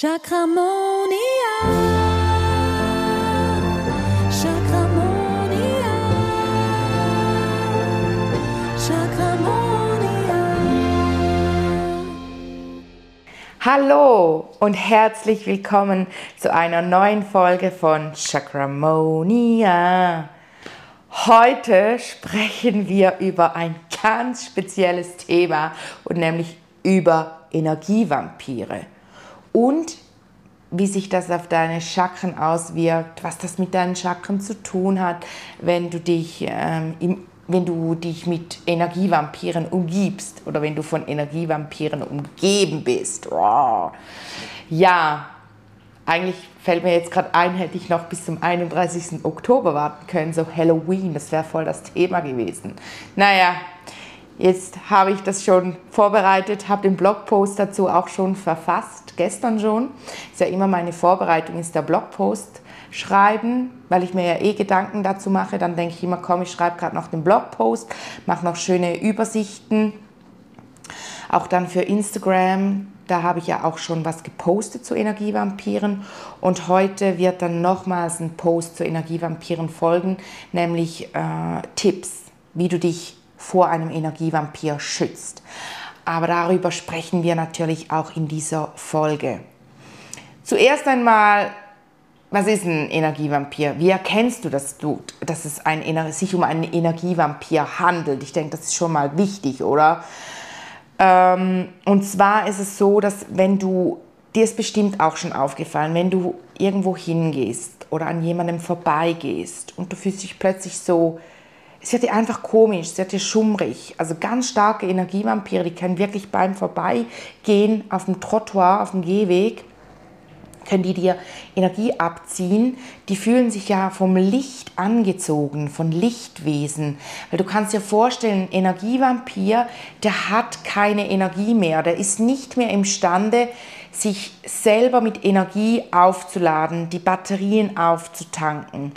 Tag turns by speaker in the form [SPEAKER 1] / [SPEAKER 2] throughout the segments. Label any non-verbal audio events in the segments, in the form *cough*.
[SPEAKER 1] Chakramonia. Chakramonia. Chakramonia.
[SPEAKER 2] Hallo und herzlich willkommen zu einer neuen Folge von Chakramonia. Heute sprechen wir über ein ganz spezielles Thema und nämlich über Energievampire und wie sich das auf deine Chakren auswirkt, was das mit deinen Chakren zu tun hat, wenn du dich, ähm, im, wenn du dich mit Energievampiren umgibst oder wenn du von Energievampiren umgeben bist. Wow. Ja, eigentlich fällt mir jetzt gerade ein, hätte ich noch bis zum 31. Oktober warten können, so Halloween, das wäre voll das Thema gewesen. Naja, Jetzt habe ich das schon vorbereitet, habe den Blogpost dazu auch schon verfasst, gestern schon. Ist ja immer meine Vorbereitung, ist der Blogpost schreiben, weil ich mir ja eh Gedanken dazu mache. Dann denke ich immer, komm, ich schreibe gerade noch den Blogpost, mache noch schöne Übersichten. Auch dann für Instagram, da habe ich ja auch schon was gepostet zu Energievampiren. Und heute wird dann nochmals ein Post zu Energievampiren folgen, nämlich äh, Tipps, wie du dich vor einem Energievampir schützt. Aber darüber sprechen wir natürlich auch in dieser Folge. Zuerst einmal, was ist ein Energievampir? Wie erkennst du, dass, du, dass es ein, sich um einen Energievampir handelt? Ich denke, das ist schon mal wichtig, oder? Ähm, und zwar ist es so, dass wenn du, dir ist bestimmt auch schon aufgefallen, wenn du irgendwo hingehst oder an jemandem vorbeigehst und du fühlst dich plötzlich so wird dir einfach komisch, wird dir schummrig. Also ganz starke Energievampire, die können wirklich beim Vorbeigehen auf dem Trottoir, auf dem Gehweg, können die dir Energie abziehen. Die fühlen sich ja vom Licht angezogen, von Lichtwesen. Weil du kannst dir vorstellen, ein Energievampir, der hat keine Energie mehr. Der ist nicht mehr imstande, sich selber mit Energie aufzuladen, die Batterien aufzutanken.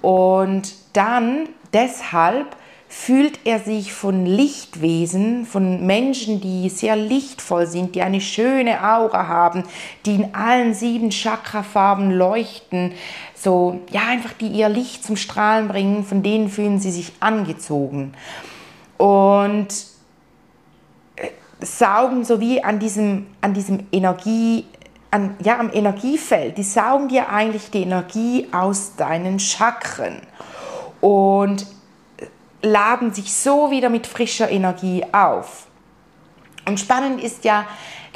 [SPEAKER 2] Und dann deshalb fühlt er sich von Lichtwesen, von Menschen, die sehr lichtvoll sind, die eine schöne Aura haben, die in allen sieben Chakrafarben leuchten, so ja einfach die ihr Licht zum Strahlen bringen, von denen fühlen sie sich angezogen. Und äh, saugen so wie an diesem an diesem Energie an, ja, am Energiefeld, die saugen dir eigentlich die Energie aus deinen Chakren und laden sich so wieder mit frischer Energie auf. Und spannend ist ja,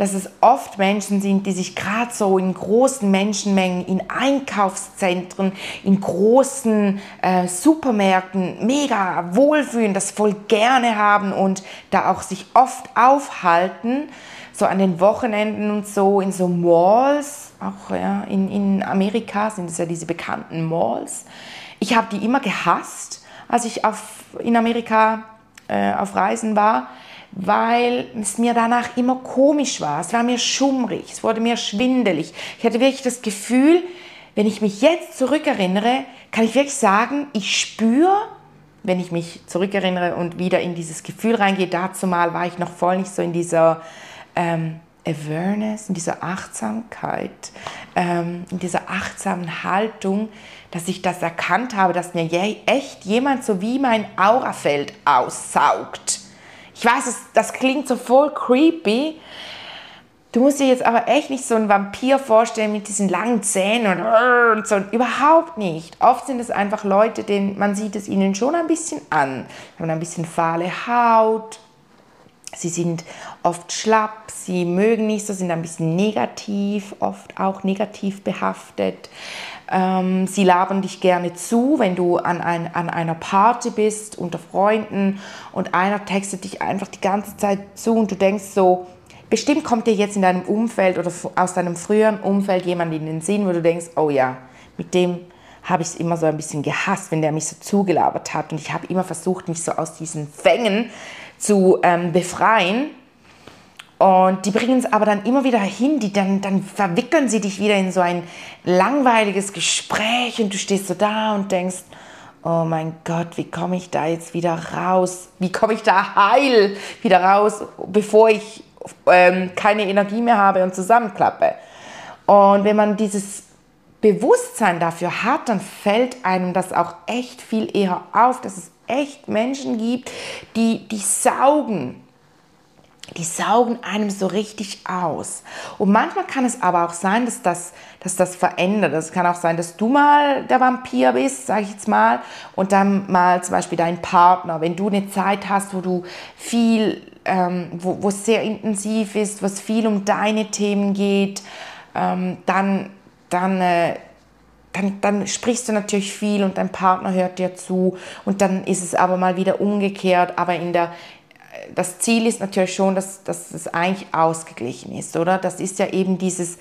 [SPEAKER 2] dass es oft Menschen sind, die sich gerade so in großen Menschenmengen, in Einkaufszentren, in großen äh, Supermärkten mega wohlfühlen, das voll gerne haben und da auch sich oft aufhalten, so an den Wochenenden und so in so Malls, auch ja, in, in Amerika sind es ja diese bekannten Malls, ich habe die immer gehasst, als ich auf, in Amerika äh, auf Reisen war, weil es mir danach immer komisch war. Es war mir schummrig, es wurde mir schwindelig. Ich hatte wirklich das Gefühl, wenn ich mich jetzt zurückerinnere, kann ich wirklich sagen, ich spüre, wenn ich mich zurückerinnere und wieder in dieses Gefühl reingehe, dazu mal war ich noch voll nicht so in dieser ähm, Awareness, in dieser Achtsamkeit, ähm, in dieser achtsamen Haltung, dass ich das erkannt habe, dass mir echt jemand so wie mein Aurafeld aussaugt. Ich weiß, das klingt so voll creepy. Du musst dir jetzt aber echt nicht so einen Vampir vorstellen mit diesen langen Zähnen und, und so. Überhaupt nicht. Oft sind es einfach Leute, denen man sieht es ihnen schon ein bisschen an. Sie haben ein bisschen fahle Haut, Sie sind oft schlapp, sie mögen nicht so, sind ein bisschen negativ, oft auch negativ behaftet. Ähm, sie labern dich gerne zu, wenn du an, ein, an einer Party bist unter Freunden und einer textet dich einfach die ganze Zeit zu und du denkst so, bestimmt kommt dir jetzt in deinem Umfeld oder aus deinem früheren Umfeld jemand in den Sinn, wo du denkst, oh ja, mit dem habe ich es immer so ein bisschen gehasst, wenn der mich so zugelabert hat. Und ich habe immer versucht, mich so aus diesen Fängen zu ähm, befreien. Und die bringen es aber dann immer wieder hin, die dann, dann verwickeln sie dich wieder in so ein langweiliges Gespräch und du stehst so da und denkst, oh mein Gott, wie komme ich da jetzt wieder raus? Wie komme ich da heil wieder raus, bevor ich ähm, keine Energie mehr habe und zusammenklappe? Und wenn man dieses Bewusstsein dafür hat, dann fällt einem das auch echt viel eher auf, dass es echt Menschen gibt, die, die saugen die saugen einem so richtig aus. Und manchmal kann es aber auch sein, dass das, dass das verändert. Es kann auch sein, dass du mal der Vampir bist, sage ich jetzt mal, und dann mal zum Beispiel dein Partner, wenn du eine Zeit hast, wo du viel, ähm, wo, es sehr intensiv ist, wo es viel um deine Themen geht, ähm, dann, dann äh, dann, dann, sprichst du natürlich viel und dein Partner hört dir zu und dann ist es aber mal wieder umgekehrt, aber in der, das Ziel ist natürlich schon, dass, dass es eigentlich ausgeglichen ist, oder? Das ist ja eben dieses,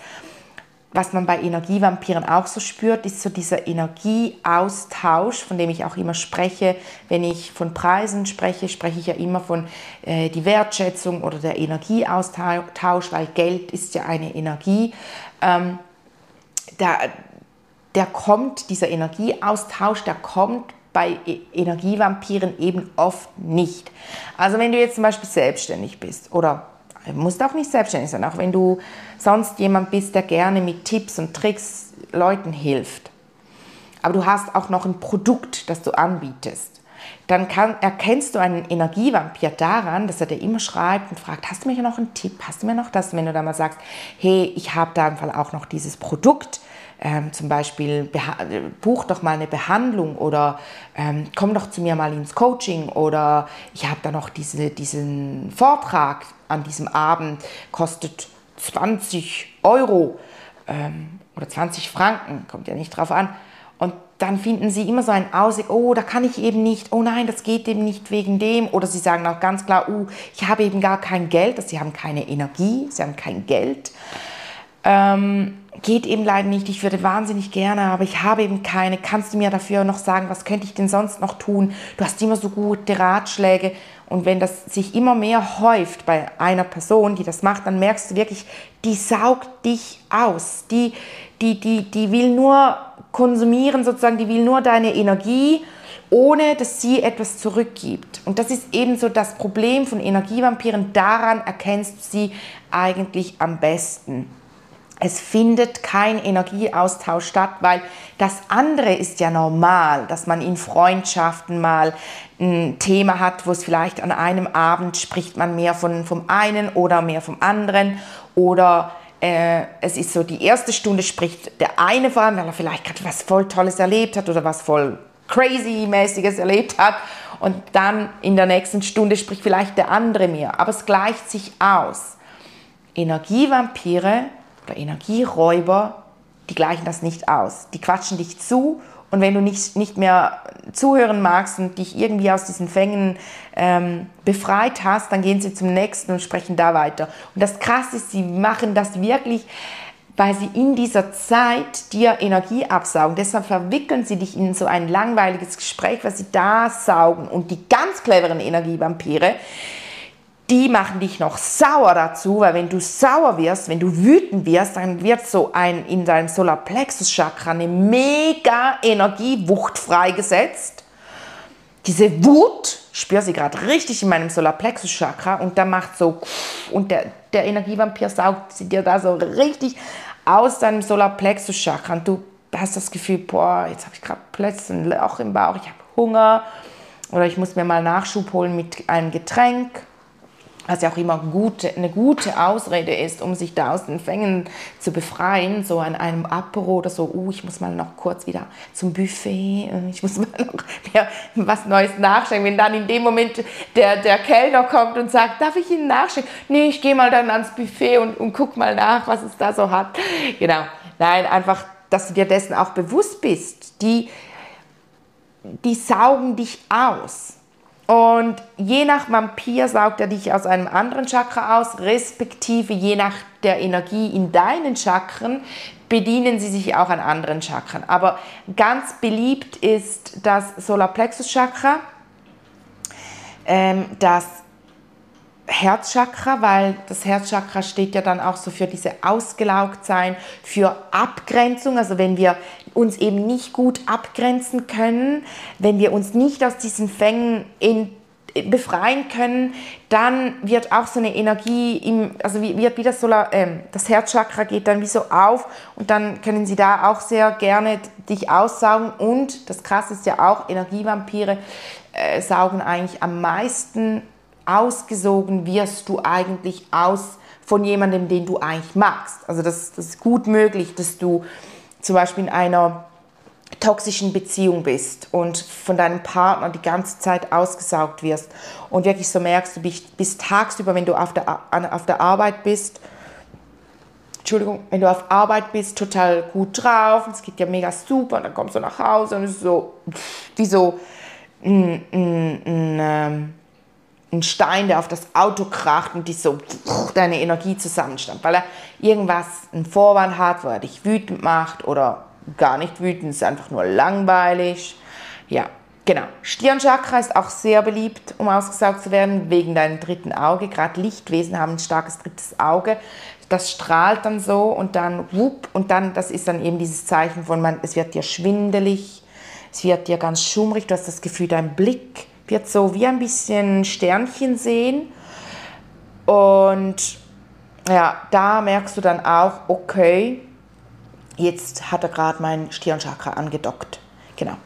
[SPEAKER 2] was man bei Energievampiren auch so spürt, ist so dieser Energieaustausch, von dem ich auch immer spreche. Wenn ich von Preisen spreche, spreche ich ja immer von äh, die Wertschätzung oder der Energieaustausch, weil Geld ist ja eine Energie. Ähm, da, der kommt, dieser Energieaustausch, der kommt bei e- Energievampiren eben oft nicht. Also wenn du jetzt zum Beispiel selbstständig bist oder musst auch nicht selbstständig sein, auch wenn du sonst jemand bist, der gerne mit Tipps und Tricks Leuten hilft, aber du hast auch noch ein Produkt, das du anbietest, dann kann, erkennst du einen Energievampir daran, dass er dir immer schreibt und fragt, hast du mir noch einen Tipp, hast du mir noch das? wenn du dann mal sagst, hey, ich habe da im Fall auch noch dieses Produkt, ähm, zum Beispiel buch doch mal eine Behandlung oder ähm, komm doch zu mir mal ins Coaching oder ich habe da noch diese, diesen Vortrag an diesem Abend, kostet 20 Euro ähm, oder 20 Franken, kommt ja nicht drauf an. Und dann finden sie immer so ein Ausweg, oh, da kann ich eben nicht, oh nein, das geht eben nicht wegen dem. Oder sie sagen auch ganz klar, oh, ich habe eben gar kein Geld, also sie haben keine Energie, sie haben kein Geld. Ähm, geht eben leider nicht. Ich würde wahnsinnig gerne, aber ich habe eben keine. Kannst du mir dafür noch sagen, was könnte ich denn sonst noch tun? Du hast immer so gute Ratschläge. Und wenn das sich immer mehr häuft bei einer Person, die das macht, dann merkst du wirklich, die saugt dich aus. Die, die, die, die will nur konsumieren, sozusagen, die will nur deine Energie, ohne dass sie etwas zurückgibt. Und das ist eben so das Problem von Energievampiren. Daran erkennst du sie eigentlich am besten. Es findet kein Energieaustausch statt, weil das andere ist ja normal, dass man in Freundschaften mal ein Thema hat, wo es vielleicht an einem Abend spricht man mehr von, vom einen oder mehr vom anderen. Oder äh, es ist so, die erste Stunde spricht der eine vor allem, weil er vielleicht gerade was voll Tolles erlebt hat oder was voll Crazy-mäßiges erlebt hat. Und dann in der nächsten Stunde spricht vielleicht der andere mehr, aber es gleicht sich aus. Energievampire oder Energieräuber, die gleichen das nicht aus. Die quatschen dich zu und wenn du nicht, nicht mehr zuhören magst und dich irgendwie aus diesen Fängen ähm, befreit hast, dann gehen sie zum nächsten und sprechen da weiter. Und das Krasse ist, sie machen das wirklich, weil sie in dieser Zeit dir Energie absaugen. Deshalb verwickeln sie dich in so ein langweiliges Gespräch, was sie da saugen. Und die ganz cleveren Energievampire, die machen dich noch sauer dazu, weil wenn du sauer wirst, wenn du wütend wirst, dann wird so ein in deinem Solarplexus-Chakra eine mega Energiewucht freigesetzt. Diese Wut, spüre sie gerade richtig in meinem Solarplexus-Chakra und da macht so und der, der Energievampir saugt sie dir da so richtig aus deinem Solarplexus-Chakra und du hast das Gefühl, boah, jetzt habe ich gerade plötzlich ein Loch im Bauch, ich habe Hunger oder ich muss mir mal Nachschub holen mit einem Getränk was ja auch immer gute, eine gute Ausrede ist, um sich da aus den Fängen zu befreien, so an einem Apero oder so, uh, ich muss mal noch kurz wieder zum Buffet, äh, ich muss *laughs* mal noch mehr was Neues nachschenken. Wenn dann in dem Moment der, der Kellner kommt und sagt, darf ich Ihnen nachschenken? Nee, ich gehe mal dann ans Buffet und, und guck mal nach, was es da so hat. Genau, nein, einfach, dass du dir dessen auch bewusst bist. Die, die saugen dich aus. Und je nach Vampir saugt er dich aus einem anderen Chakra aus, respektive je nach der Energie in deinen Chakren bedienen sie sich auch an anderen Chakren. Aber ganz beliebt ist das Solarplexus Chakra, ähm, das Herzchakra, weil das Herzchakra steht ja dann auch so für diese Ausgelaugtsein, für Abgrenzung. Also wenn wir uns eben nicht gut abgrenzen können, wenn wir uns nicht aus diesen Fängen in befreien können, dann wird auch so eine Energie, im, also wird wieder so, äh, das Herzchakra geht dann wie so auf und dann können sie da auch sehr gerne dich aussaugen und das Krasse ist ja auch, Energievampire äh, saugen eigentlich am meisten ausgesogen wirst du eigentlich aus von jemandem, den du eigentlich magst. Also das, das ist gut möglich, dass du zum Beispiel in einer toxischen Beziehung bist und von deinem Partner die ganze Zeit ausgesaugt wirst und wirklich so merkst, du bist, bist tagsüber, wenn du auf der, auf der Arbeit bist, Entschuldigung, wenn du auf Arbeit bist, total gut drauf es geht dir mega super und dann kommst du nach Hause und es ist so, wie so ein, ein, ein, ein Stein, der auf das Auto kracht und die so deine Energie zusammenstammt, weil er irgendwas, einen Vorwand hat, wo er dich wütend macht oder gar nicht wütend, ist einfach nur langweilig. Ja, genau. Stirnchakra ist auch sehr beliebt, um ausgesaugt zu werden, wegen deinem dritten Auge. Gerade Lichtwesen haben ein starkes drittes Auge. Das strahlt dann so und dann wupp und dann, das ist dann eben dieses Zeichen von, man, es wird dir schwindelig, es wird dir ganz schummrig, du hast das Gefühl, dein Blick wird so wie ein bisschen Sternchen sehen. Und ja, da merkst du dann auch, okay, jetzt hat er gerade mein Stirnchakra angedockt. Genau.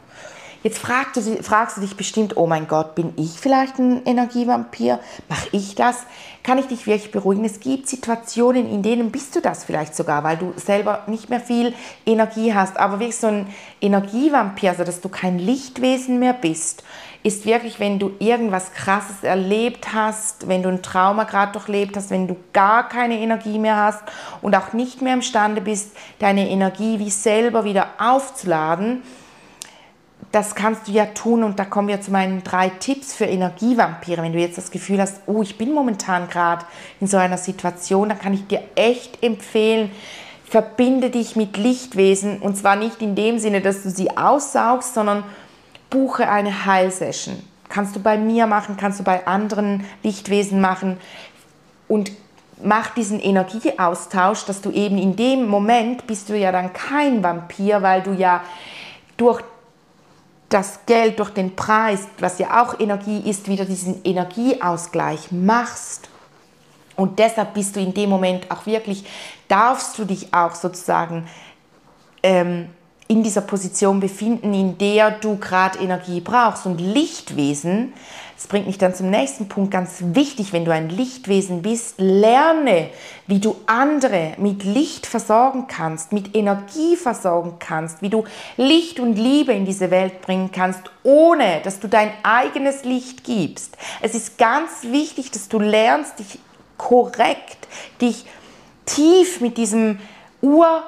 [SPEAKER 2] Jetzt fragst du, fragst du dich bestimmt, oh mein Gott, bin ich vielleicht ein Energievampir? Mache ich das? Kann ich dich wirklich beruhigen? Es gibt Situationen, in denen bist du das vielleicht sogar, weil du selber nicht mehr viel Energie hast. Aber wirklich so ein Energievampir, also dass du kein Lichtwesen mehr bist, ist wirklich, wenn du irgendwas Krasses erlebt hast, wenn du ein Trauma gerade durchlebt hast, wenn du gar keine Energie mehr hast und auch nicht mehr imstande bist, deine Energie wie selber wieder aufzuladen das kannst du ja tun und da kommen wir zu meinen drei Tipps für Energievampire. Wenn du jetzt das Gefühl hast, oh, ich bin momentan gerade in so einer Situation, dann kann ich dir echt empfehlen, verbinde dich mit Lichtwesen und zwar nicht in dem Sinne, dass du sie aussaugst, sondern buche eine Heilsession. Kannst du bei mir machen, kannst du bei anderen Lichtwesen machen und mach diesen Energieaustausch, dass du eben in dem Moment bist du ja dann kein Vampir, weil du ja durch das Geld durch den Preis, was ja auch Energie ist, wieder diesen Energieausgleich machst. Und deshalb bist du in dem Moment auch wirklich, darfst du dich auch sozusagen ähm, in dieser Position befinden, in der du gerade Energie brauchst. Und Lichtwesen, das bringt mich dann zum nächsten Punkt, ganz wichtig, wenn du ein Lichtwesen bist, lerne, wie du andere mit Licht versorgen kannst, mit Energie versorgen kannst, wie du Licht und Liebe in diese Welt bringen kannst, ohne dass du dein eigenes Licht gibst. Es ist ganz wichtig, dass du lernst, dich korrekt, dich tief mit diesem Ur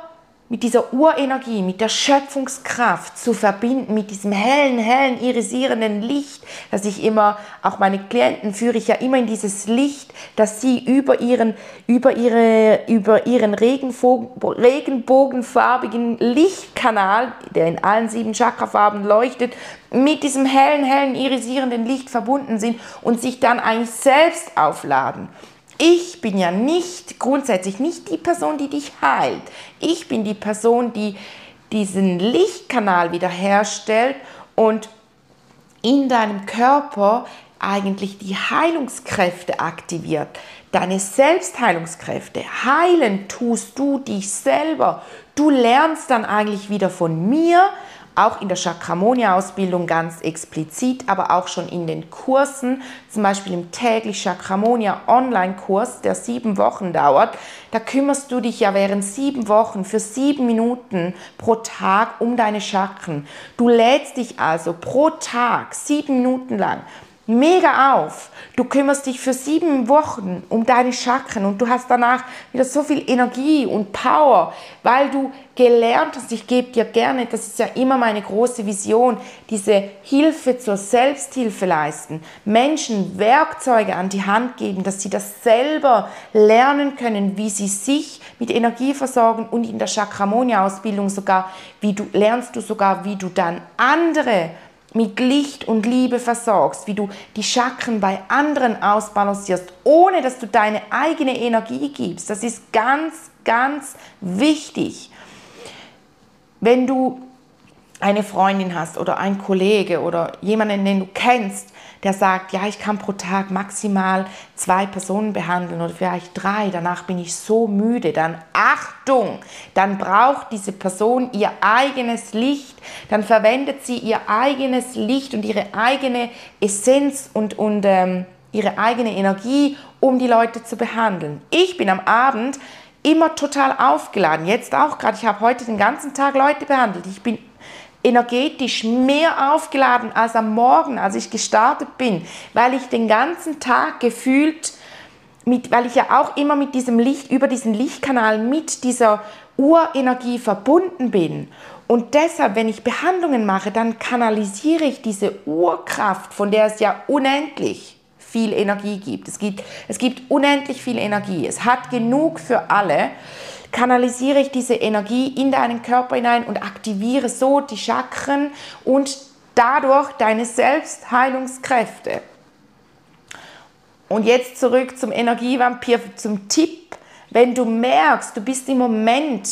[SPEAKER 2] mit dieser Urenergie, mit der Schöpfungskraft zu verbinden, mit diesem hellen, hellen, irisierenden Licht, dass ich immer, auch meine Klienten führe ich ja immer in dieses Licht, dass sie über ihren, über ihre, über ihren regenbogenfarbigen Lichtkanal, der in allen sieben Chakrafarben leuchtet, mit diesem hellen, hellen, irisierenden Licht verbunden sind und sich dann eigentlich selbst aufladen. Ich bin ja nicht grundsätzlich nicht die Person, die dich heilt. Ich bin die Person, die diesen Lichtkanal wiederherstellt und in deinem Körper eigentlich die Heilungskräfte aktiviert. Deine Selbstheilungskräfte. Heilen tust du dich selber. Du lernst dann eigentlich wieder von mir auch in der Chakramonia-Ausbildung ganz explizit, aber auch schon in den Kursen, zum Beispiel im täglich Chakramonia Online-Kurs, der sieben Wochen dauert. Da kümmerst du dich ja während sieben Wochen für sieben Minuten pro Tag um deine Chakren. Du lädst dich also pro Tag sieben Minuten lang mega auf. Du kümmerst dich für sieben Wochen um deine Chakren und du hast danach wieder so viel Energie und Power, weil du gelernt hast. Ich gebe dir gerne, das ist ja immer meine große Vision, diese Hilfe zur Selbsthilfe leisten. Menschen Werkzeuge an die Hand geben, dass sie das selber lernen können, wie sie sich mit Energie versorgen und in der Chakramonia-Ausbildung sogar, wie du lernst du sogar, wie du dann andere mit Licht und Liebe versorgst, wie du die Chakren bei anderen ausbalancierst, ohne dass du deine eigene Energie gibst. Das ist ganz, ganz wichtig. Wenn du eine Freundin hast oder ein Kollege oder jemanden, den du kennst, der sagt, ja, ich kann pro Tag maximal zwei Personen behandeln oder vielleicht drei, danach bin ich so müde, dann Achtung, dann braucht diese Person ihr eigenes Licht, dann verwendet sie ihr eigenes Licht und ihre eigene Essenz und, und ähm, ihre eigene Energie, um die Leute zu behandeln. Ich bin am Abend immer total aufgeladen, jetzt auch gerade, ich habe heute den ganzen Tag Leute behandelt, ich bin energetisch mehr aufgeladen als am Morgen, als ich gestartet bin, weil ich den ganzen Tag gefühlt, mit, weil ich ja auch immer mit diesem Licht, über diesen Lichtkanal mit dieser Urenergie verbunden bin. Und deshalb, wenn ich Behandlungen mache, dann kanalisiere ich diese Urkraft, von der es ja unendlich viel Energie gibt. Es gibt, es gibt unendlich viel Energie. Es hat genug für alle kanalisiere ich diese Energie in deinen Körper hinein und aktiviere so die Chakren und dadurch deine Selbstheilungskräfte. Und jetzt zurück zum Energievampir, zum Tipp. Wenn du merkst, du bist im Moment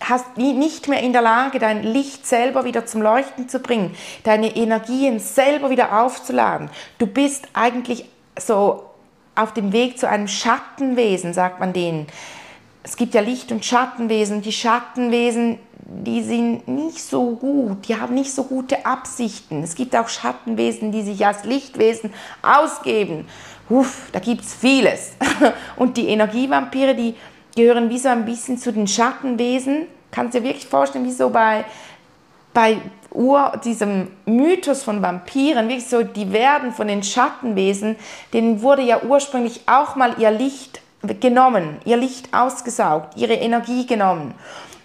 [SPEAKER 2] hast nicht mehr in der Lage, dein Licht selber wieder zum Leuchten zu bringen, deine Energien selber wieder aufzuladen. Du bist eigentlich so auf dem Weg zu einem Schattenwesen, sagt man denen es gibt ja Licht- und Schattenwesen. Die Schattenwesen, die sind nicht so gut, die haben nicht so gute Absichten. Es gibt auch Schattenwesen, die sich als Lichtwesen ausgeben. Uff, da gibt es vieles. *laughs* Und die Energievampire, die gehören wie so ein bisschen zu den Schattenwesen. Kannst du dir wirklich vorstellen, wie so bei, bei Ur, diesem Mythos von Vampiren, wirklich so, die werden von den Schattenwesen, denen wurde ja ursprünglich auch mal ihr Licht genommen, ihr Licht ausgesaugt, ihre Energie genommen.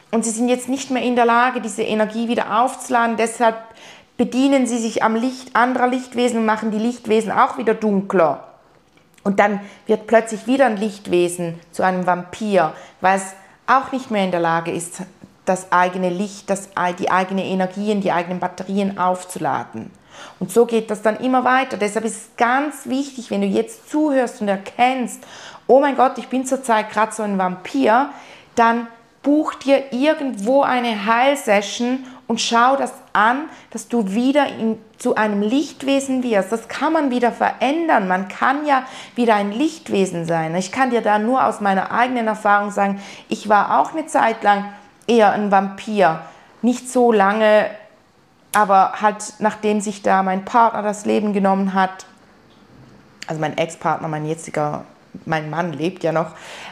[SPEAKER 2] Und sie sind jetzt nicht mehr in der Lage, diese Energie wieder aufzuladen. Deshalb bedienen sie sich am Licht anderer Lichtwesen und machen die Lichtwesen auch wieder dunkler. Und dann wird plötzlich wieder ein Lichtwesen zu einem Vampir, weil es auch nicht mehr in der Lage ist, das eigene Licht, das, die eigene Energien, die eigenen Batterien aufzuladen. Und so geht das dann immer weiter. Deshalb ist es ganz wichtig, wenn du jetzt zuhörst und erkennst, oh mein Gott, ich bin zurzeit gerade so ein Vampir, dann buch dir irgendwo eine Heilsession und schau das an, dass du wieder in, zu einem Lichtwesen wirst. Das kann man wieder verändern. Man kann ja wieder ein Lichtwesen sein. Ich kann dir da nur aus meiner eigenen Erfahrung sagen, ich war auch eine Zeit lang eher ein Vampir. Nicht so lange, aber halt nachdem sich da mein Partner das Leben genommen hat, also mein Ex-Partner, mein jetziger mein Mann lebt ja noch,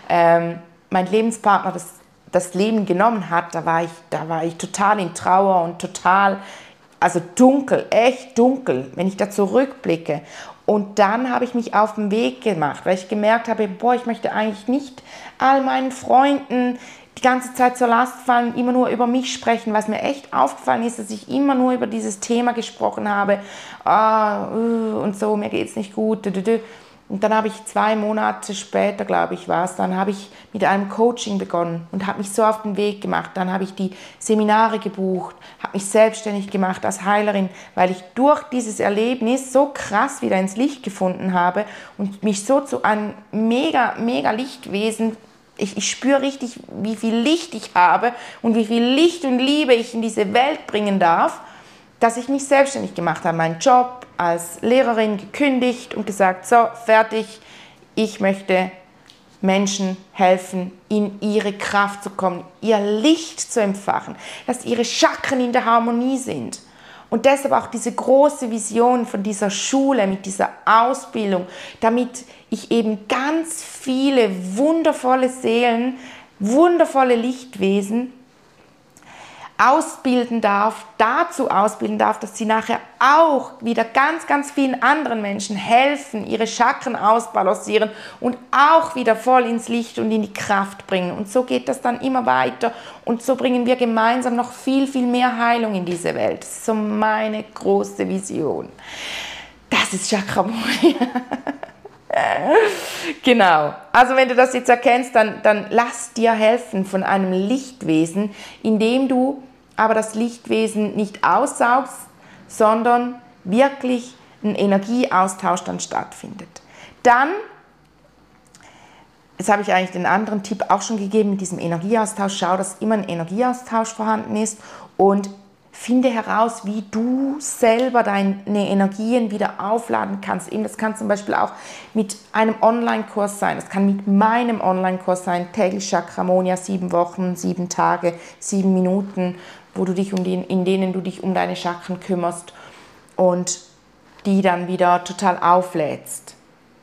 [SPEAKER 2] ähm, mein Lebenspartner das, das Leben genommen hat, da war, ich, da war ich total in Trauer und total, also dunkel, echt dunkel, wenn ich da zurückblicke. Und dann habe ich mich auf den Weg gemacht, weil ich gemerkt habe, boah, ich möchte eigentlich nicht all meinen Freunden die ganze Zeit zur Last fallen, immer nur über mich sprechen, was mir echt aufgefallen ist, dass ich immer nur über dieses Thema gesprochen habe, ah, uh, und so, mir geht es nicht gut. Und dann habe ich zwei Monate später, glaube ich, war es, dann habe ich mit einem Coaching begonnen und habe mich so auf den Weg gemacht. Dann habe ich die Seminare gebucht, habe mich selbstständig gemacht als Heilerin, weil ich durch dieses Erlebnis so krass wieder ins Licht gefunden habe und mich so zu einem mega, mega Lichtwesen ich, ich spüre richtig, wie viel Licht ich habe und wie viel Licht und Liebe ich in diese Welt bringen darf, dass ich mich selbstständig gemacht habe, meinen Job als Lehrerin gekündigt und gesagt, so, fertig, ich möchte Menschen helfen, in ihre Kraft zu kommen, ihr Licht zu empfachen, dass ihre Chakren in der Harmonie sind. Und deshalb auch diese große Vision von dieser Schule, mit dieser Ausbildung, damit ich eben ganz viele wundervolle Seelen, wundervolle Lichtwesen ausbilden darf, dazu ausbilden darf, dass sie nachher auch wieder ganz, ganz vielen anderen Menschen helfen, ihre Chakren ausbalancieren und auch wieder voll ins Licht und in die Kraft bringen. Und so geht das dann immer weiter und so bringen wir gemeinsam noch viel, viel mehr Heilung in diese Welt. Das ist so meine große Vision. Das ist Chakramoni. *laughs* genau. Also wenn du das jetzt erkennst, dann, dann lass dir helfen von einem Lichtwesen, indem du aber das Lichtwesen nicht aussaugst, sondern wirklich ein Energieaustausch dann stattfindet. Dann, jetzt habe ich eigentlich den anderen Tipp auch schon gegeben mit diesem Energieaustausch, schau, dass immer ein Energieaustausch vorhanden ist und finde heraus, wie du selber deine Energien wieder aufladen kannst. Eben, das kann zum Beispiel auch mit einem Online-Kurs sein. Das kann mit meinem Online-Kurs sein, täglich Chakramonia, sieben Wochen, sieben Tage, sieben Minuten, wo du dich um den, in denen du dich um deine Chakren kümmerst und die dann wieder total auflädst.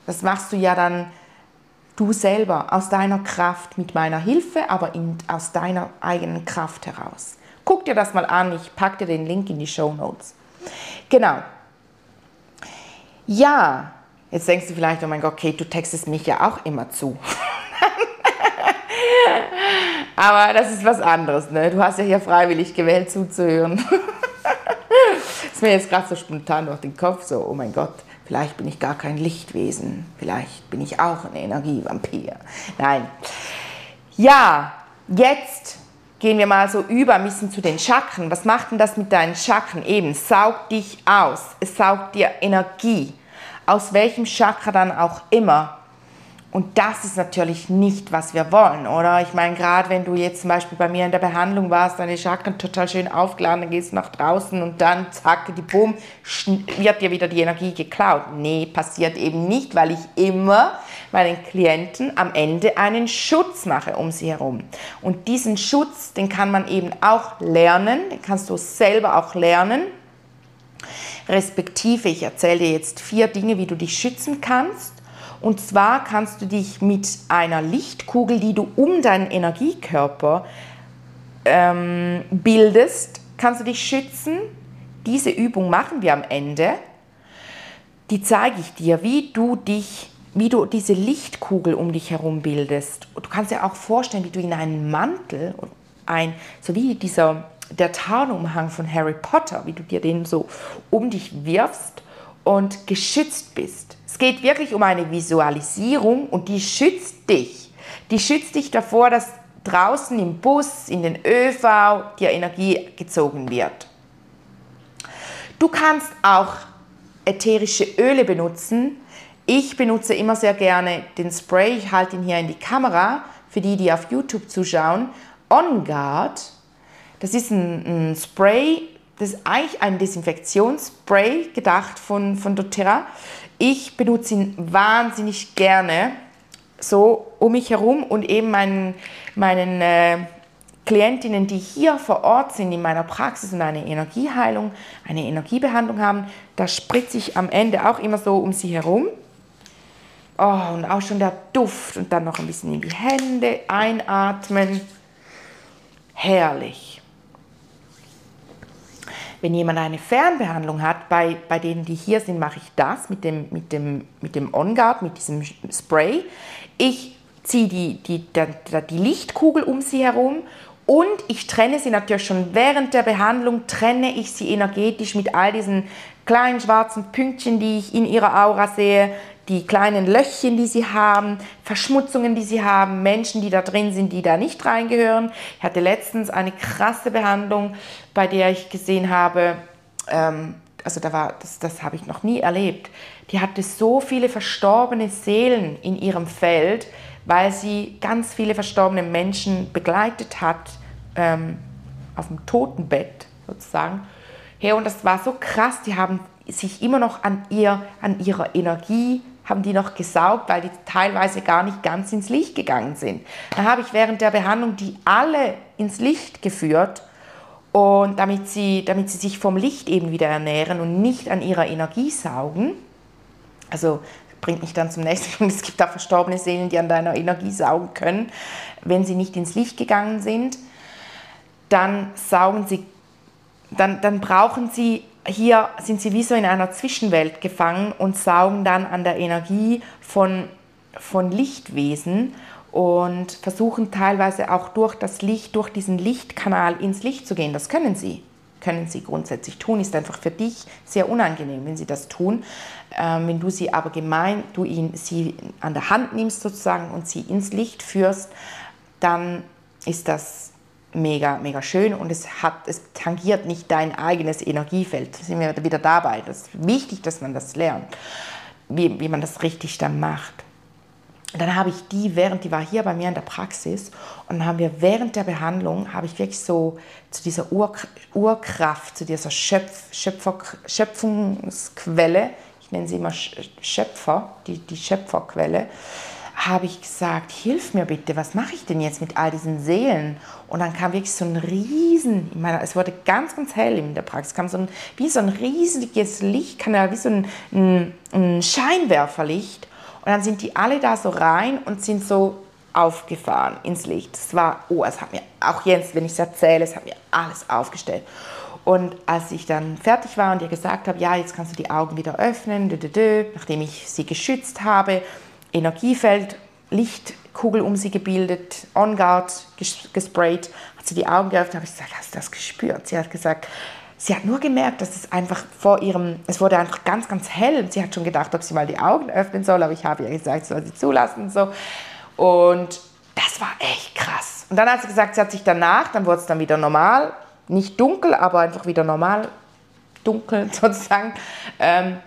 [SPEAKER 2] Das machst du ja dann du selber aus deiner Kraft mit meiner Hilfe, aber in, aus deiner eigenen Kraft heraus. Guck dir das mal an, ich packe dir den Link in die Show Notes. Genau. Ja, jetzt denkst du vielleicht, oh mein Gott, Kate, du textest mich ja auch immer zu. *laughs* *laughs* aber das ist was anderes, ne? Du hast ja hier freiwillig gewählt zuzuhören. *laughs* ist mir jetzt gerade so spontan durch den Kopf, so, oh mein Gott, vielleicht bin ich gar kein Lichtwesen, vielleicht bin ich auch ein Energievampir. Nein. Ja, jetzt gehen wir mal so über ein bisschen zu den Chakren. Was macht denn das mit deinen Chakren? Eben, saugt dich aus, es saugt dir Energie, aus welchem Chakra dann auch immer. Und das ist natürlich nicht, was wir wollen, oder? Ich meine, gerade wenn du jetzt zum Beispiel bei mir in der Behandlung warst, deine Chakren total schön aufgeladen, dann gehst du nach draußen und dann zack, die Boom, wird dir wieder die Energie geklaut. Nee, passiert eben nicht, weil ich immer meinen Klienten am Ende einen Schutz mache um sie herum. Und diesen Schutz, den kann man eben auch lernen, den kannst du selber auch lernen. Respektive, ich erzähle dir jetzt vier Dinge, wie du dich schützen kannst und zwar kannst du dich mit einer Lichtkugel, die du um deinen Energiekörper ähm, bildest, kannst du dich schützen. Diese Übung machen wir am Ende. Die zeige ich dir, wie du dich, wie du diese Lichtkugel um dich herum bildest. Du kannst dir auch vorstellen, wie du in einen Mantel, ein, so wie dieser der Tarnumhang von Harry Potter, wie du dir den so um dich wirfst und geschützt bist. Es geht wirklich um eine Visualisierung und die schützt dich. Die schützt dich davor, dass draußen im Bus, in den ÖV dir Energie gezogen wird. Du kannst auch ätherische Öle benutzen. Ich benutze immer sehr gerne den Spray. Ich halte ihn hier in die Kamera für die, die auf YouTube zuschauen. On Guard. Das ist ein, ein Spray, das ist eigentlich ein Desinfektionsspray gedacht von, von doTERRA. Ich benutze ihn wahnsinnig gerne so um mich herum und eben meinen, meinen äh, Klientinnen, die hier vor Ort sind in meiner Praxis und eine Energieheilung, eine Energiebehandlung haben, da spritze ich am Ende auch immer so um sie herum. Oh, und auch schon der Duft und dann noch ein bisschen in die Hände einatmen. Herrlich. Wenn jemand eine Fernbehandlung hat, bei, bei denen, die hier sind, mache ich das mit dem, mit dem, mit dem On-Guard, mit diesem Spray. Ich ziehe die, die, die, die Lichtkugel um sie herum und ich trenne sie natürlich schon während der Behandlung, trenne ich sie energetisch mit all diesen kleinen schwarzen Pünktchen, die ich in ihrer Aura sehe, die kleinen Löchchen, die sie haben, Verschmutzungen, die sie haben, Menschen, die da drin sind, die da nicht reingehören. Ich hatte letztens eine krasse Behandlung, bei der ich gesehen habe, ähm, also da war, das, das habe ich noch nie erlebt, die hatte so viele verstorbene Seelen in ihrem Feld, weil sie ganz viele verstorbene Menschen begleitet hat, ähm, auf dem Totenbett sozusagen. Hey, und das war so krass, die haben sich immer noch an, ihr, an ihrer Energie haben die noch gesaugt, weil die teilweise gar nicht ganz ins Licht gegangen sind. Dann habe ich während der Behandlung die alle ins Licht geführt und damit sie, damit sie sich vom Licht eben wieder ernähren und nicht an ihrer Energie saugen. Also bringt mich dann zum nächsten Punkt. Es gibt auch verstorbene Seelen, die an deiner Energie saugen können, wenn sie nicht ins Licht gegangen sind. Dann saugen sie, dann, dann brauchen sie hier sind sie wie so in einer Zwischenwelt gefangen und saugen dann an der Energie von, von Lichtwesen und versuchen teilweise auch durch das Licht, durch diesen Lichtkanal ins Licht zu gehen. Das können sie. Können sie grundsätzlich tun, ist einfach für dich sehr unangenehm, wenn sie das tun. Ähm, wenn du sie aber gemein, du ihn, sie an der Hand nimmst sozusagen und sie ins Licht führst, dann ist das mega, mega schön und es, hat, es tangiert nicht dein eigenes Energiefeld. Da sind wir wieder dabei. Das ist wichtig, dass man das lernt, wie, wie man das richtig dann macht. dann habe ich die während, die war hier bei mir in der Praxis und dann haben wir während der Behandlung, habe ich wirklich so zu dieser Ur, Urkraft, zu dieser Schöpf, Schöpfer, Schöpfungsquelle, ich nenne sie immer Schöpfer, die, die Schöpferquelle, habe ich gesagt, hilf mir bitte, was mache ich denn jetzt mit all diesen Seelen? Und dann kam wirklich so ein riesen, ich meine, es wurde ganz, ganz hell in der Praxis, kam so ein, wie so ein riesiges Lichtkanal, wie so ein, ein, ein Scheinwerferlicht. Und dann sind die alle da so rein und sind so aufgefahren ins Licht. Es war, oh, es hat mir, auch jetzt, wenn ich es erzähle, es hat mir alles aufgestellt. Und als ich dann fertig war und ihr gesagt habe, ja, jetzt kannst du die Augen wieder öffnen, dü, dü, dü, nachdem ich sie geschützt habe, Energiefeld, Lichtkugel um sie gebildet, On Guard gesprayt, hat sie die Augen geöffnet, habe ich gesagt, hast du das gespürt? Sie hat gesagt, sie hat nur gemerkt, dass es einfach vor ihrem, es wurde einfach ganz, ganz hell. Sie hat schon gedacht, ob sie mal die Augen öffnen soll, aber ich habe ihr gesagt, sie soll sie zulassen und so. Und das war echt krass. Und dann hat sie gesagt, sie hat sich danach, dann wurde es dann wieder normal, nicht dunkel, aber einfach wieder normal dunkel *laughs* sozusagen. Ähm,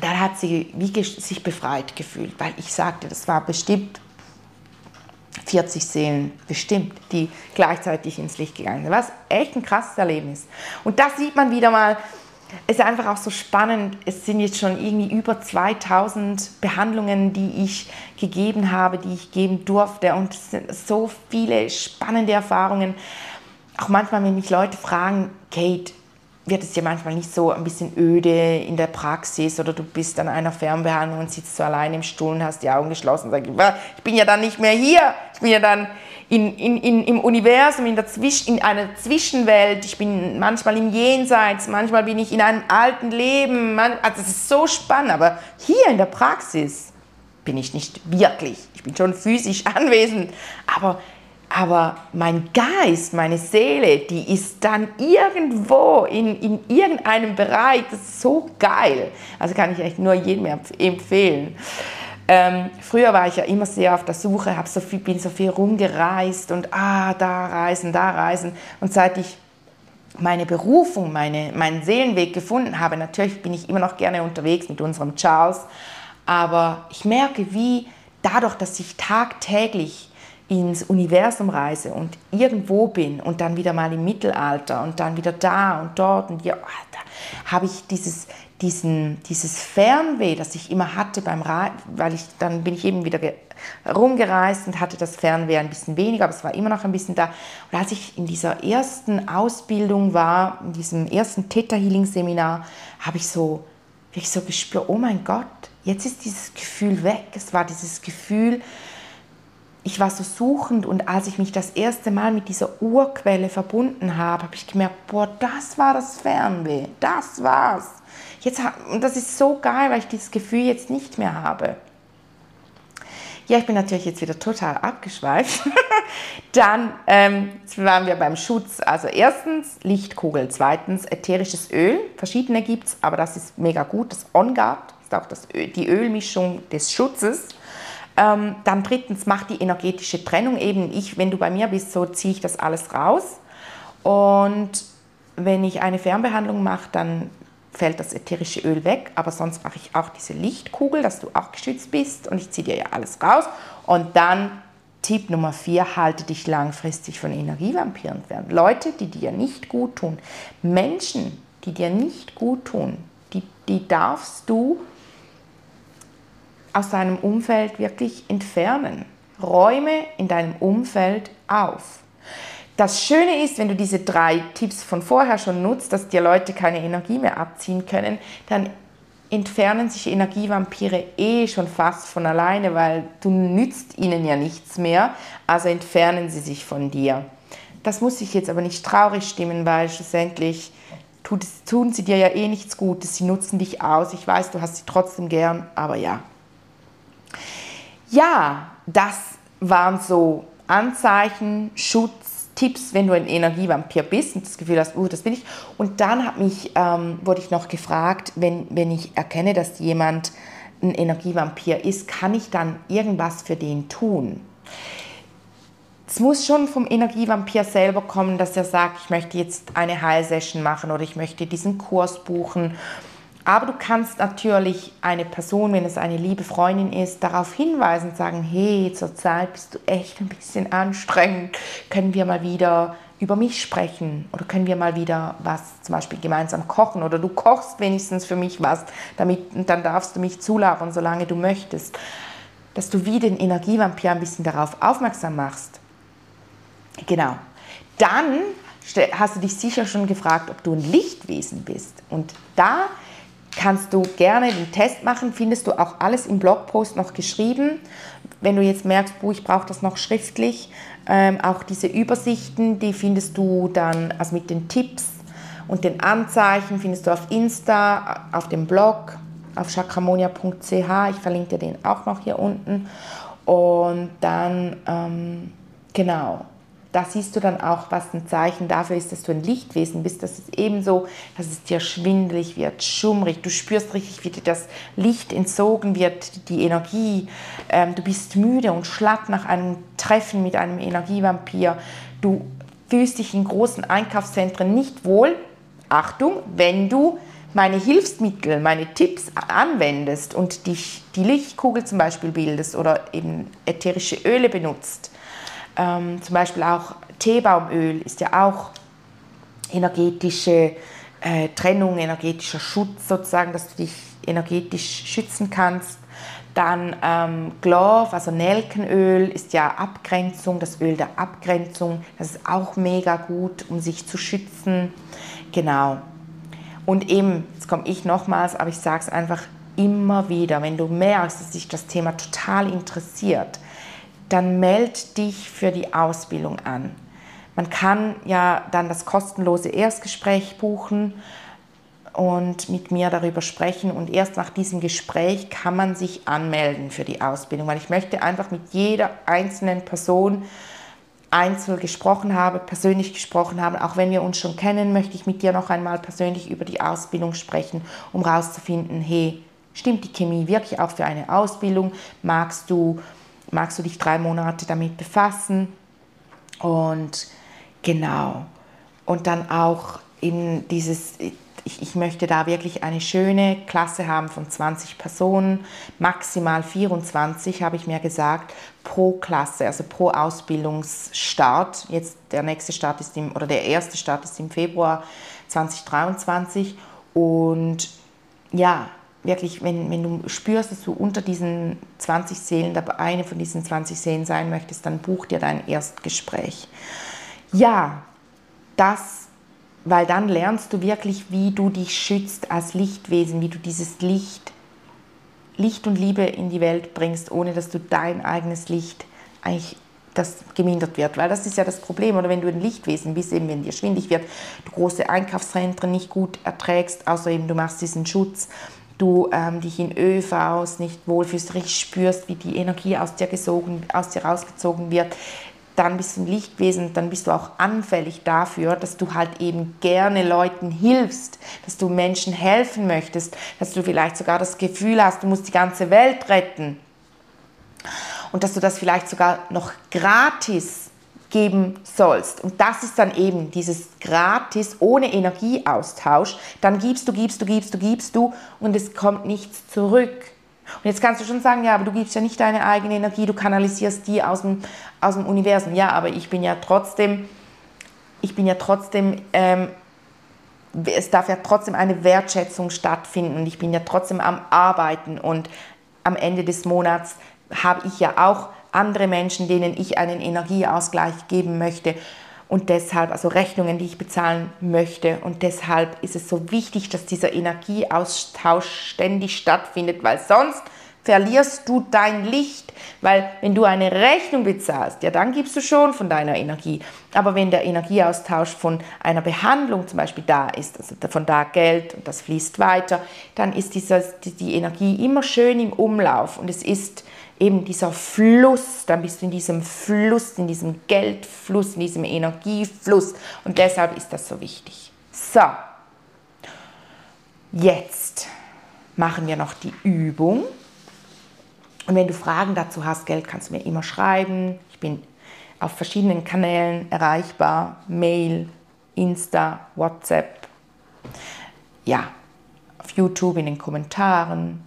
[SPEAKER 2] dann hat sie wie sich befreit gefühlt, weil ich sagte, das war bestimmt 40 Seelen, bestimmt, die gleichzeitig ins Licht gegangen sind. Was echt ein krasses Erlebnis. Und das sieht man wieder mal, es ist einfach auch so spannend. Es sind jetzt schon irgendwie über 2000 Behandlungen, die ich gegeben habe, die ich geben durfte. Und es sind so viele spannende Erfahrungen. Auch manchmal, wenn mich Leute fragen, Kate, wird es ja manchmal nicht so ein bisschen öde in der Praxis oder du bist an einer Fernbehandlung und sitzt so allein im Stuhl und hast die Augen geschlossen und sagst, ich bin ja dann nicht mehr hier, ich bin ja dann in, in, in, im Universum, in, der Zwisch in einer Zwischenwelt, ich bin manchmal im Jenseits, manchmal bin ich in einem alten Leben, man, also es ist so spannend, aber hier in der Praxis bin ich nicht wirklich, ich bin schon physisch *laughs* anwesend, aber aber mein Geist, meine Seele, die ist dann irgendwo in, in irgendeinem Bereich, das ist so geil. Also kann ich echt nur jedem empfehlen. Ähm, früher war ich ja immer sehr auf der Suche, hab so viel, bin so viel rumgereist und ah, da reisen, da reisen. Und seit ich meine Berufung, meine, meinen Seelenweg gefunden habe, natürlich bin ich immer noch gerne unterwegs mit unserem Charles, aber ich merke, wie dadurch, dass ich tagtäglich ins Universum reise und irgendwo bin und dann wieder mal im Mittelalter und dann wieder da und dort und ja, da habe ich dieses, diesen, dieses Fernweh, das ich immer hatte beim Reisen, weil ich dann bin ich eben wieder rumgereist und hatte das Fernweh ein bisschen weniger, aber es war immer noch ein bisschen da. Und als ich in dieser ersten Ausbildung war, in diesem ersten Theta Healing Seminar, habe ich so wirklich so gespürt, oh mein Gott, jetzt ist dieses Gefühl weg. Es war dieses Gefühl, ich war so suchend und als ich mich das erste Mal mit dieser Urquelle verbunden habe, habe ich gemerkt, boah, das war das Fernweh, das war's. Jetzt, und das ist so geil, weil ich dieses Gefühl jetzt nicht mehr habe. Ja, ich bin natürlich jetzt wieder total abgeschweift. *laughs* Dann ähm, waren wir beim Schutz. Also erstens Lichtkugel, zweitens ätherisches Öl. Verschiedene gibt es, aber das ist mega gut. Das On Guard ist auch das Öl, die Ölmischung des Schutzes. Ähm, dann drittens macht die energetische Trennung eben. Ich, wenn du bei mir bist, so ziehe ich das alles raus. Und wenn ich eine Fernbehandlung mache, dann fällt das ätherische Öl weg, aber sonst mache ich auch diese Lichtkugel, dass du auch geschützt bist und ich ziehe dir ja alles raus. Und dann Tipp Nummer vier, halte dich langfristig von Energievampiren fern. Leute, die dir nicht gut tun, Menschen, die dir nicht gut tun, die, die darfst du aus deinem Umfeld wirklich entfernen. Räume in deinem Umfeld auf. Das Schöne ist, wenn du diese drei Tipps von vorher schon nutzt, dass dir Leute keine Energie mehr abziehen können, dann entfernen sich Energievampire eh schon fast von alleine, weil du nützt ihnen ja nichts mehr, also entfernen sie sich von dir. Das muss sich jetzt aber nicht traurig stimmen, weil schlussendlich tun sie dir ja eh nichts Gutes, sie nutzen dich aus. Ich weiß, du hast sie trotzdem gern, aber ja, ja, das waren so Anzeichen, Schutz, Tipps, wenn du ein Energievampir bist und das Gefühl hast, uh, das bin ich. Und dann hat mich, ähm, wurde ich noch gefragt, wenn, wenn ich erkenne, dass jemand ein Energievampir ist, kann ich dann irgendwas für den tun? Es muss schon vom Energievampir selber kommen, dass er sagt, ich möchte jetzt eine Heilsession machen oder ich möchte diesen Kurs buchen Aber du kannst natürlich eine Person, wenn es eine liebe Freundin ist, darauf hinweisen und sagen, hey, zurzeit bist du echt ein bisschen anstrengend, können wir mal wieder über mich sprechen oder können wir mal wieder was zum Beispiel gemeinsam kochen oder du kochst wenigstens für mich was, damit dann darfst du mich zulabern, solange du möchtest. Dass du wie den Energievampir ein bisschen darauf aufmerksam machst. Genau. Dann hast du dich sicher schon gefragt, ob du ein Lichtwesen bist. Und da kannst du gerne den Test machen, findest du auch alles im Blogpost noch geschrieben. Wenn du jetzt merkst, oh, ich brauche das noch schriftlich, ähm, auch diese Übersichten, die findest du dann also mit den Tipps und den Anzeichen, findest du auf Insta, auf dem Blog, auf chakramonia.ch. Ich verlinke dir den auch noch hier unten. Und dann, ähm, genau, da siehst du dann auch, was ein Zeichen dafür ist, dass du ein Lichtwesen bist. Das ist ebenso, dass es dir schwindelig wird, schummrig. Du spürst richtig, wie dir das Licht entzogen wird, die Energie. Ähm, du bist müde und schlapp nach einem Treffen mit einem Energievampir. Du fühlst dich in großen Einkaufszentren nicht wohl. Achtung, wenn du meine Hilfsmittel, meine Tipps anwendest und dich die Lichtkugel zum Beispiel bildest oder eben ätherische Öle benutzt, ähm, zum Beispiel auch Teebaumöl ist ja auch energetische äh, Trennung, energetischer Schutz sozusagen, dass du dich energetisch schützen kannst. Dann ähm, Glove, also Nelkenöl, ist ja Abgrenzung, das Öl der Abgrenzung. Das ist auch mega gut, um sich zu schützen. Genau. Und eben, jetzt komme ich nochmals, aber ich sage es einfach immer wieder, wenn du merkst, dass dich das Thema total interessiert, dann meld dich für die Ausbildung an. Man kann ja dann das kostenlose Erstgespräch buchen und mit mir darüber sprechen und erst nach diesem Gespräch kann man sich anmelden für die Ausbildung, weil ich möchte einfach mit jeder einzelnen Person einzeln gesprochen haben, persönlich gesprochen haben. Auch wenn wir uns schon kennen, möchte ich mit dir noch einmal persönlich über die Ausbildung sprechen, um herauszufinden, hey, stimmt die Chemie wirklich auch für eine Ausbildung? Magst du magst du dich drei Monate damit befassen. Und genau. Und dann auch in dieses, ich, ich möchte da wirklich eine schöne Klasse haben von 20 Personen, maximal 24, habe ich mir gesagt, pro Klasse, also pro Ausbildungsstart. Jetzt der nächste Start ist im, oder der erste Start ist im Februar 2023. Und ja, wirklich, wenn, wenn du spürst, dass du unter diesen 20 Seelen, eine von diesen 20 Seelen sein möchtest, dann buch dir dein Erstgespräch. Ja, das, weil dann lernst du wirklich, wie du dich schützt als Lichtwesen, wie du dieses Licht, Licht und Liebe in die Welt bringst, ohne dass du dein eigenes Licht eigentlich das gemindert wird, weil das ist ja das Problem, oder wenn du ein Lichtwesen bist, eben wenn dir schwindig wird, du große Einkaufszentren nicht gut erträgst, außer eben du machst diesen Schutz, du ähm, dich in ÖVs nicht wohlfühlst, richtig spürst, wie die Energie aus dir, gesogen, aus dir rausgezogen wird, dann bist du ein Lichtwesen, dann bist du auch anfällig dafür, dass du halt eben gerne Leuten hilfst, dass du Menschen helfen möchtest, dass du vielleicht sogar das Gefühl hast, du musst die ganze Welt retten. Und dass du das vielleicht sogar noch gratis geben sollst. Und das ist dann eben dieses gratis, ohne Energieaustausch. Dann gibst du, gibst du, gibst du, gibst du und es kommt nichts zurück. Und jetzt kannst du schon sagen, ja, aber du gibst ja nicht deine eigene Energie, du kanalisierst die aus dem, aus dem Universum. Ja, aber ich bin ja trotzdem, ich bin ja trotzdem, ähm, es darf ja trotzdem eine Wertschätzung stattfinden und ich bin ja trotzdem am Arbeiten und am Ende des Monats habe ich ja auch andere Menschen, denen ich einen Energieausgleich geben möchte und deshalb, also Rechnungen, die ich bezahlen möchte. Und deshalb ist es so wichtig, dass dieser Energieaustausch ständig stattfindet, weil sonst verlierst du dein Licht, weil wenn du eine Rechnung bezahlst, ja, dann gibst du schon von deiner Energie. Aber wenn der Energieaustausch von einer Behandlung zum Beispiel da ist, also von da Geld und das fließt weiter, dann ist dieser, die Energie immer schön im Umlauf und es ist eben dieser Fluss, dann bist du in diesem Fluss, in diesem Geldfluss, in diesem Energiefluss. Und deshalb ist das so wichtig. So, jetzt machen wir noch die Übung. Und wenn du Fragen dazu hast, Geld, kannst du mir immer schreiben. Ich bin auf verschiedenen Kanälen erreichbar. Mail, Insta, WhatsApp. Ja, auf YouTube in den Kommentaren.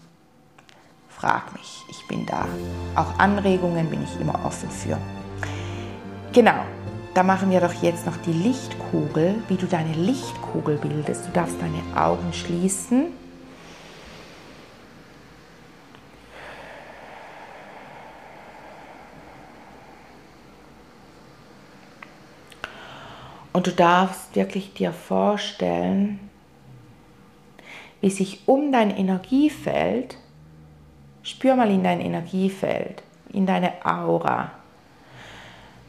[SPEAKER 2] Frag mich, ich bin da. Auch Anregungen bin ich immer offen für. Genau, da machen wir doch jetzt noch die Lichtkugel, wie du deine Lichtkugel bildest. Du darfst deine Augen schließen. Und du darfst wirklich dir vorstellen, wie sich um dein Energiefeld, spür mal in dein Energiefeld, in deine Aura,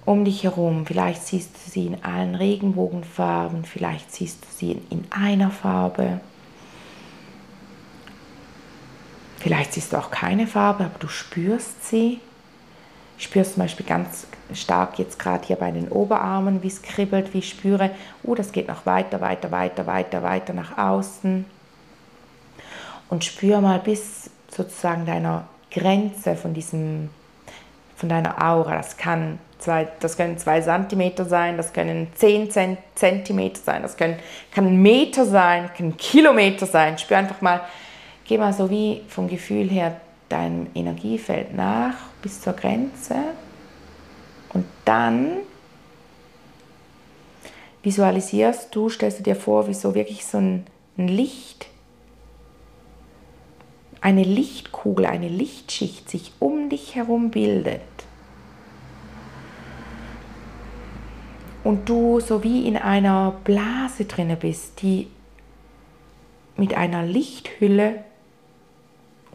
[SPEAKER 2] um dich herum. Vielleicht siehst du sie in allen Regenbogenfarben, vielleicht siehst du sie in einer Farbe. Vielleicht siehst du auch keine Farbe, aber du spürst sie. Ich spüre zum Beispiel ganz stark jetzt gerade hier bei den Oberarmen, wie es kribbelt, wie ich spüre, oh, das geht noch weiter, weiter, weiter, weiter, weiter nach außen. Und spüre mal bis sozusagen deiner Grenze von diesem, von deiner Aura. Das kann zwei, das können zwei Zentimeter sein, das können zehn Zentimeter sein, das können, kann ein Meter sein, kann ein Kilometer sein. Spür einfach mal, geh mal so wie vom Gefühl her deinem Energiefeld nach bis zur Grenze und dann visualisierst du, stellst du dir vor, wie so wirklich so ein, ein Licht, eine Lichtkugel, eine Lichtschicht sich um dich herum bildet. Und du so wie in einer Blase drinne bist, die mit einer Lichthülle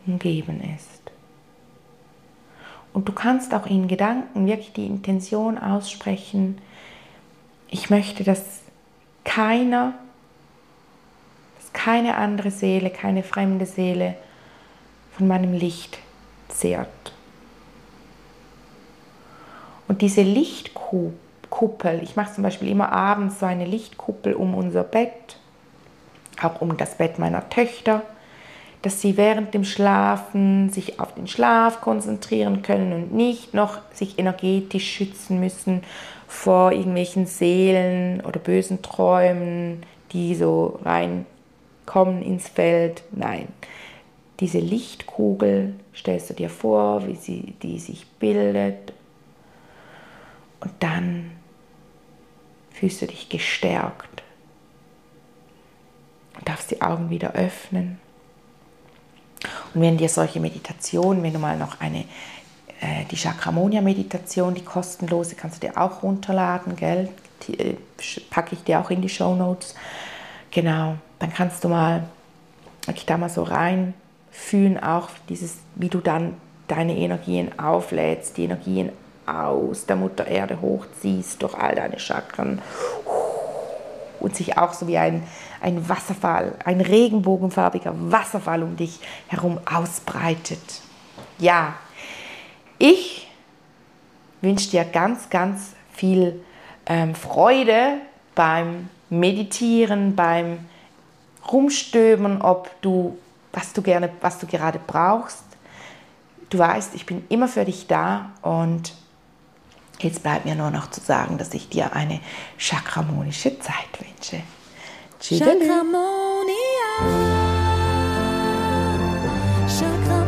[SPEAKER 2] umgeben ist. Und du kannst auch in Gedanken wirklich die Intention aussprechen, ich möchte, dass keiner, dass keine andere Seele, keine fremde Seele von meinem Licht zehrt. Und diese Lichtkuppel, ich mache zum Beispiel immer abends so eine Lichtkuppel um unser Bett, auch um das Bett meiner Töchter dass sie während dem Schlafen sich auf den Schlaf konzentrieren können und nicht noch sich energetisch schützen müssen vor irgendwelchen Seelen oder bösen Träumen, die so reinkommen ins Feld. Nein, diese Lichtkugel stellst du dir vor, wie sie die sich bildet und dann fühlst du dich gestärkt und darfst die Augen wieder öffnen. Und wenn dir solche Meditationen, wenn du mal noch eine, äh, die Chakramonia-Meditation, die kostenlose, kannst du dir auch runterladen, gell? Die, äh, packe ich dir auch in die Show Notes. Genau, dann kannst du mal, ich da mal so reinfühlen, auch dieses, wie du dann deine Energien auflädst, die Energien aus der Mutter Erde hochziehst durch all deine Chakren und sich auch so wie ein, ein Wasserfall, ein regenbogenfarbiger Wasserfall um dich herum ausbreitet. Ja, ich wünsche dir ganz, ganz viel ähm, Freude beim Meditieren, beim Rumstöbern, ob du, was du gerne, was du gerade brauchst. Du weißt, ich bin immer für dich da und Jetzt bleibt mir nur noch zu sagen, dass ich dir eine chakramonische Zeit wünsche. Tschüss. Chakramonia. Chakramonia.